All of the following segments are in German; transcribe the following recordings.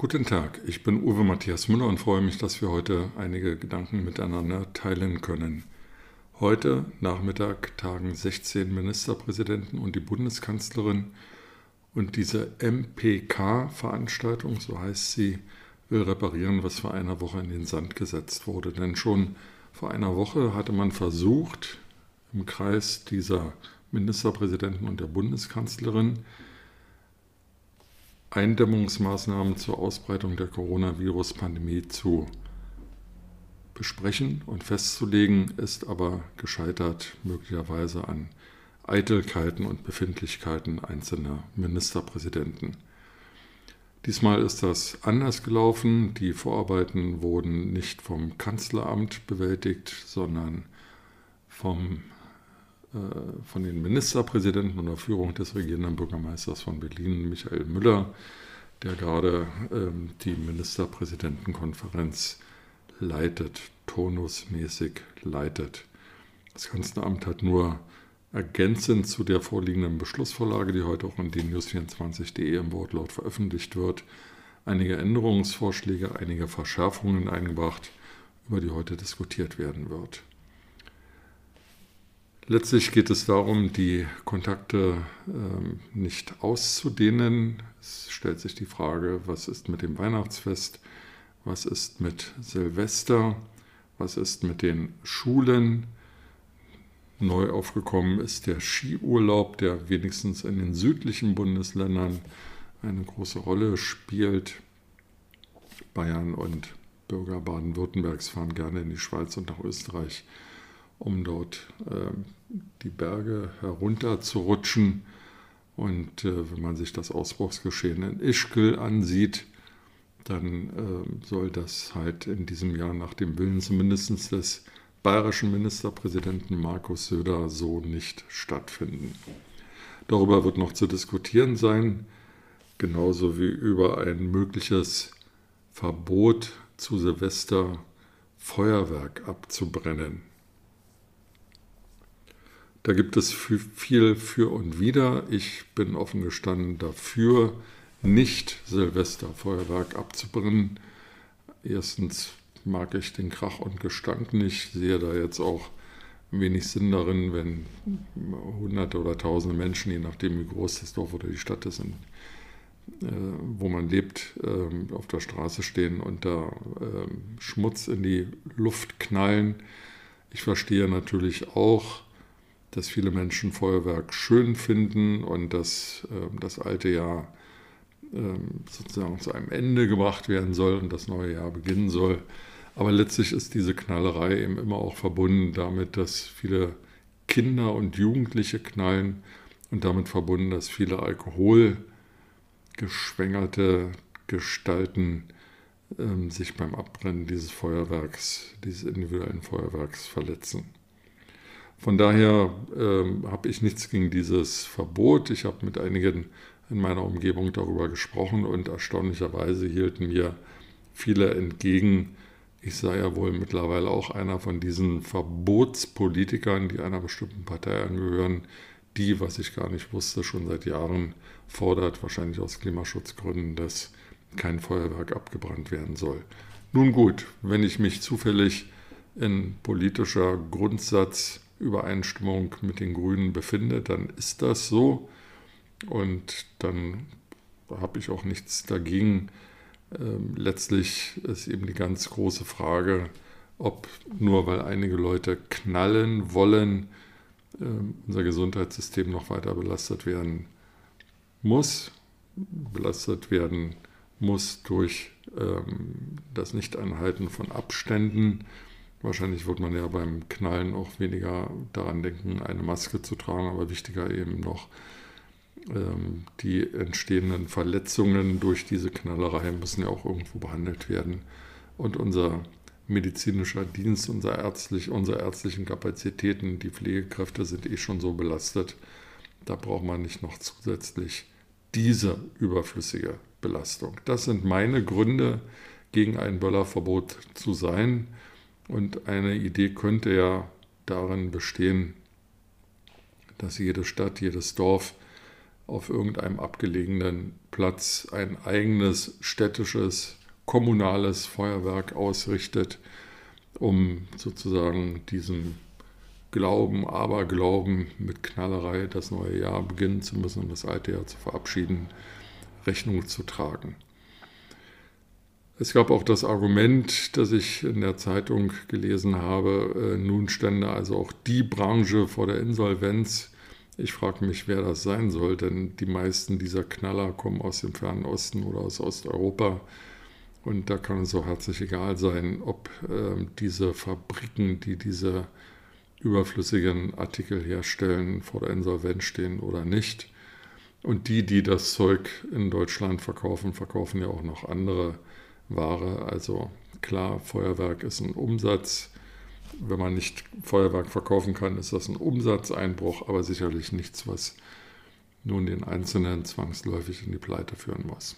Guten Tag, ich bin Uwe Matthias Müller und freue mich, dass wir heute einige Gedanken miteinander teilen können. Heute Nachmittag tagen 16 Ministerpräsidenten und die Bundeskanzlerin und diese MPK-Veranstaltung, so heißt sie, will reparieren, was vor einer Woche in den Sand gesetzt wurde. Denn schon vor einer Woche hatte man versucht, im Kreis dieser Ministerpräsidenten und der Bundeskanzlerin Eindämmungsmaßnahmen zur Ausbreitung der Coronavirus-Pandemie zu besprechen und festzulegen, ist aber gescheitert möglicherweise an Eitelkeiten und Befindlichkeiten einzelner Ministerpräsidenten. Diesmal ist das anders gelaufen. Die Vorarbeiten wurden nicht vom Kanzleramt bewältigt, sondern vom von den Ministerpräsidenten unter Führung des regierenden Bürgermeisters von Berlin, Michael Müller, der gerade ähm, die Ministerpräsidentenkonferenz leitet, turnusmäßig leitet. Das Kanzleramt hat nur ergänzend zu der vorliegenden Beschlussvorlage, die heute auch in dnews24.de im Wortlaut veröffentlicht wird, einige Änderungsvorschläge, einige Verschärfungen eingebracht, über die heute diskutiert werden wird. Letztlich geht es darum, die Kontakte ähm, nicht auszudehnen. Es stellt sich die Frage, was ist mit dem Weihnachtsfest, was ist mit Silvester, was ist mit den Schulen. Neu aufgekommen ist der Skiurlaub, der wenigstens in den südlichen Bundesländern eine große Rolle spielt. Bayern und Bürger Baden-Württembergs fahren gerne in die Schweiz und nach Österreich um dort äh, die Berge herunter zu rutschen. Und äh, wenn man sich das Ausbruchsgeschehen in Ischgl ansieht, dann äh, soll das halt in diesem Jahr nach dem Willen zumindest des bayerischen Ministerpräsidenten Markus Söder so nicht stattfinden. Darüber wird noch zu diskutieren sein, genauso wie über ein mögliches Verbot zu Silvester Feuerwerk abzubrennen. Da gibt es viel für und wider. Ich bin offen gestanden dafür, nicht Silvesterfeuerwerk abzubrennen. Erstens mag ich den Krach und Gestank nicht, sehe da jetzt auch wenig Sinn darin, wenn hunderte oder tausende Menschen, je nachdem wie groß das Dorf oder die Stadt ist, äh, wo man lebt, äh, auf der Straße stehen und da äh, Schmutz in die Luft knallen. Ich verstehe natürlich auch, dass viele Menschen Feuerwerk schön finden und dass äh, das alte Jahr äh, sozusagen zu einem Ende gebracht werden soll und das neue Jahr beginnen soll. Aber letztlich ist diese Knallerei eben immer auch verbunden damit, dass viele Kinder und Jugendliche knallen und damit verbunden, dass viele alkoholgeschwängerte Gestalten äh, sich beim Abbrennen dieses Feuerwerks, dieses individuellen Feuerwerks verletzen. Von daher ähm, habe ich nichts gegen dieses Verbot. Ich habe mit einigen in meiner Umgebung darüber gesprochen und erstaunlicherweise hielten mir viele entgegen, ich sei ja wohl mittlerweile auch einer von diesen Verbotspolitikern, die einer bestimmten Partei angehören, die, was ich gar nicht wusste, schon seit Jahren fordert, wahrscheinlich aus Klimaschutzgründen, dass kein Feuerwerk abgebrannt werden soll. Nun gut, wenn ich mich zufällig in politischer Grundsatz Übereinstimmung mit den Grünen befinde, dann ist das so. Und dann habe ich auch nichts dagegen. Ähm, letztlich ist eben die ganz große Frage, ob nur weil einige Leute knallen wollen, ähm, unser Gesundheitssystem noch weiter belastet werden muss, belastet werden muss durch ähm, das Nichteinhalten von Abständen, Wahrscheinlich wird man ja beim Knallen auch weniger daran denken, eine Maske zu tragen, aber wichtiger eben noch ähm, die entstehenden Verletzungen durch diese Knallerei müssen ja auch irgendwo behandelt werden. Und unser medizinischer Dienst, unser ärztlich, unsere ärztlichen Kapazitäten, die Pflegekräfte sind eh schon so belastet. Da braucht man nicht noch zusätzlich diese überflüssige Belastung. Das sind meine Gründe, gegen ein Böllerverbot zu sein. Und eine Idee könnte ja darin bestehen, dass jede Stadt, jedes Dorf auf irgendeinem abgelegenen Platz ein eigenes städtisches, kommunales Feuerwerk ausrichtet, um sozusagen diesem Glauben, Aberglauben mit Knallerei das neue Jahr beginnen zu müssen und das alte Jahr zu verabschieden, Rechnung zu tragen. Es gab auch das Argument, das ich in der Zeitung gelesen habe, äh, nun stände also auch die Branche vor der Insolvenz. Ich frage mich, wer das sein soll, denn die meisten dieser Knaller kommen aus dem Fernen Osten oder aus Osteuropa. Und da kann es so herzlich egal sein, ob äh, diese Fabriken, die diese überflüssigen Artikel herstellen, vor der Insolvenz stehen oder nicht. Und die, die das Zeug in Deutschland verkaufen, verkaufen ja auch noch andere Ware. Also klar, Feuerwerk ist ein Umsatz. Wenn man nicht Feuerwerk verkaufen kann, ist das ein Umsatzeinbruch, aber sicherlich nichts, was nun den Einzelnen zwangsläufig in die Pleite führen muss.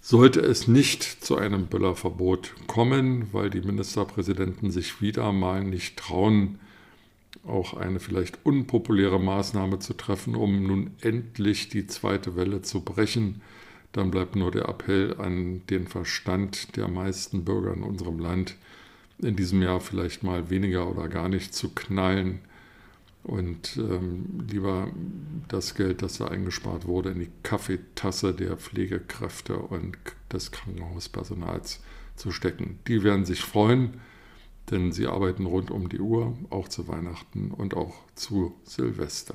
Sollte es nicht zu einem Böllerverbot kommen, weil die Ministerpräsidenten sich wieder mal nicht trauen, auch eine vielleicht unpopuläre Maßnahme zu treffen, um nun endlich die zweite Welle zu brechen, dann bleibt nur der Appell an den Verstand der meisten Bürger in unserem Land, in diesem Jahr vielleicht mal weniger oder gar nicht zu knallen und ähm, lieber das Geld, das da eingespart wurde, in die Kaffeetasse der Pflegekräfte und des Krankenhauspersonals zu stecken. Die werden sich freuen, denn sie arbeiten rund um die Uhr, auch zu Weihnachten und auch zu Silvester.